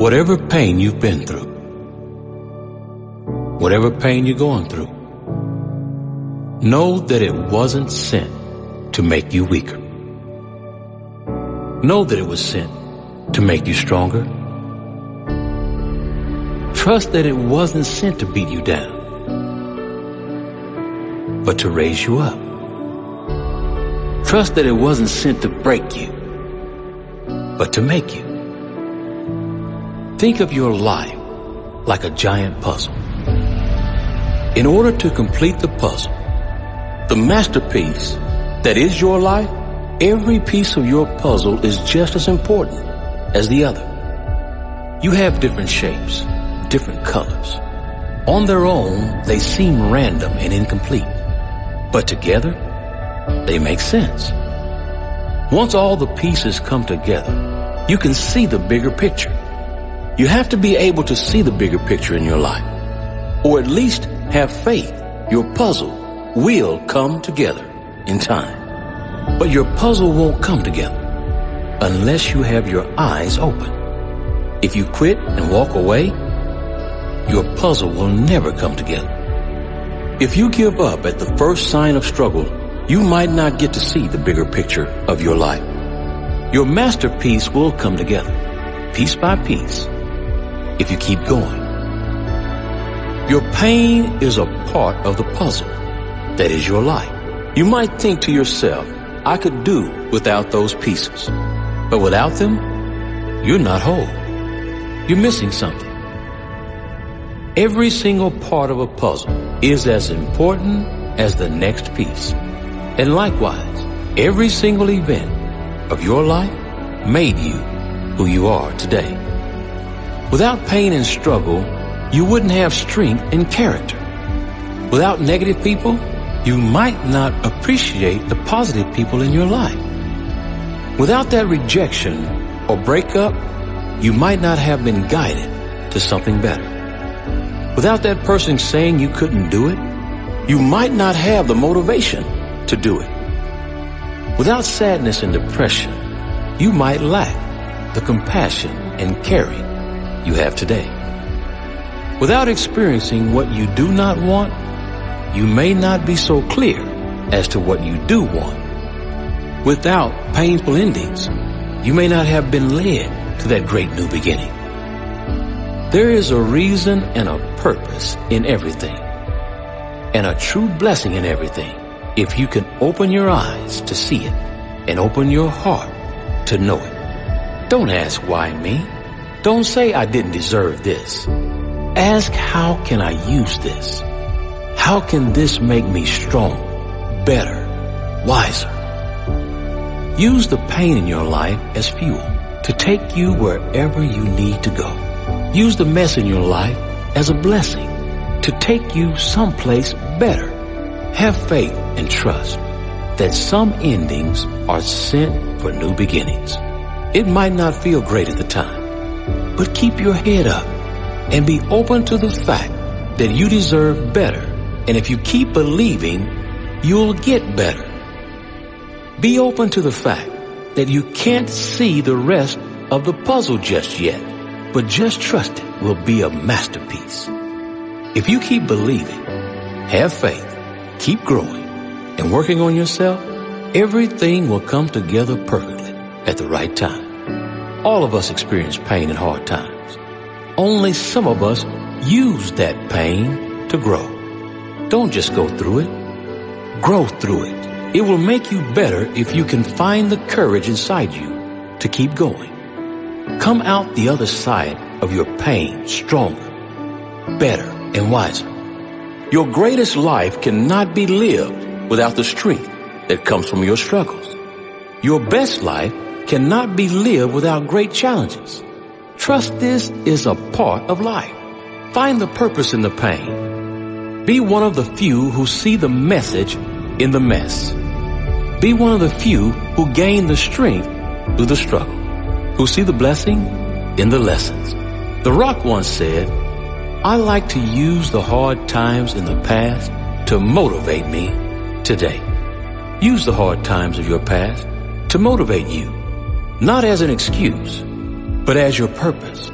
Whatever pain you've been through, whatever pain you're going through, know that it wasn't sent to make you weaker. Know that it was sent to make you stronger. Trust that it wasn't sent to beat you down, but to raise you up. Trust that it wasn't sent to break you, but to make you. Think of your life like a giant puzzle. In order to complete the puzzle, the masterpiece that is your life, every piece of your puzzle is just as important as the other. You have different shapes, different colors. On their own, they seem random and incomplete. But together, they make sense. Once all the pieces come together, you can see the bigger picture. You have to be able to see the bigger picture in your life, or at least have faith your puzzle will come together in time. But your puzzle won't come together unless you have your eyes open. If you quit and walk away, your puzzle will never come together. If you give up at the first sign of struggle, you might not get to see the bigger picture of your life. Your masterpiece will come together, piece by piece, if you keep going. Your pain is a part of the puzzle that is your life. You might think to yourself, I could do without those pieces. But without them, you're not whole. You're missing something. Every single part of a puzzle is as important as the next piece. And likewise, every single event of your life made you who you are today. Without pain and struggle, you wouldn't have strength and character. Without negative people, you might not appreciate the positive people in your life. Without that rejection or breakup, you might not have been guided to something better. Without that person saying you couldn't do it, you might not have the motivation to do it. Without sadness and depression, you might lack the compassion and caring you have today. Without experiencing what you do not want, you may not be so clear as to what you do want. Without painful endings, you may not have been led to that great new beginning. There is a reason and a purpose in everything, and a true blessing in everything if you can open your eyes to see it and open your heart to know it. Don't ask why me. Don't say I didn't deserve this. Ask how can I use this? How can this make me strong, better, wiser? Use the pain in your life as fuel to take you wherever you need to go. Use the mess in your life as a blessing to take you someplace better. Have faith and trust that some endings are sent for new beginnings. It might not feel great at the time, but keep your head up and be open to the fact that you deserve better. And if you keep believing, you'll get better. Be open to the fact that you can't see the rest of the puzzle just yet, but just trust it will be a masterpiece. If you keep believing, have faith, keep growing, and working on yourself, everything will come together perfectly at the right time. All of us experience pain and hard times. Only some of us use that pain to grow. Don't just go through it. Grow through it. It will make you better if you can find the courage inside you to keep going. Come out the other side of your pain stronger, better, and wiser. Your greatest life cannot be lived without the strength that comes from your struggles. Your best life cannot be lived without great challenges. Trust this is a part of life. Find the purpose in the pain. Be one of the few who see the message in the mess. Be one of the few who gain the strength through the struggle, who see the blessing in the lessons. The Rock once said, I like to use the hard times in the past to motivate me today. Use the hard times of your past to motivate you, not as an excuse, but as your purpose.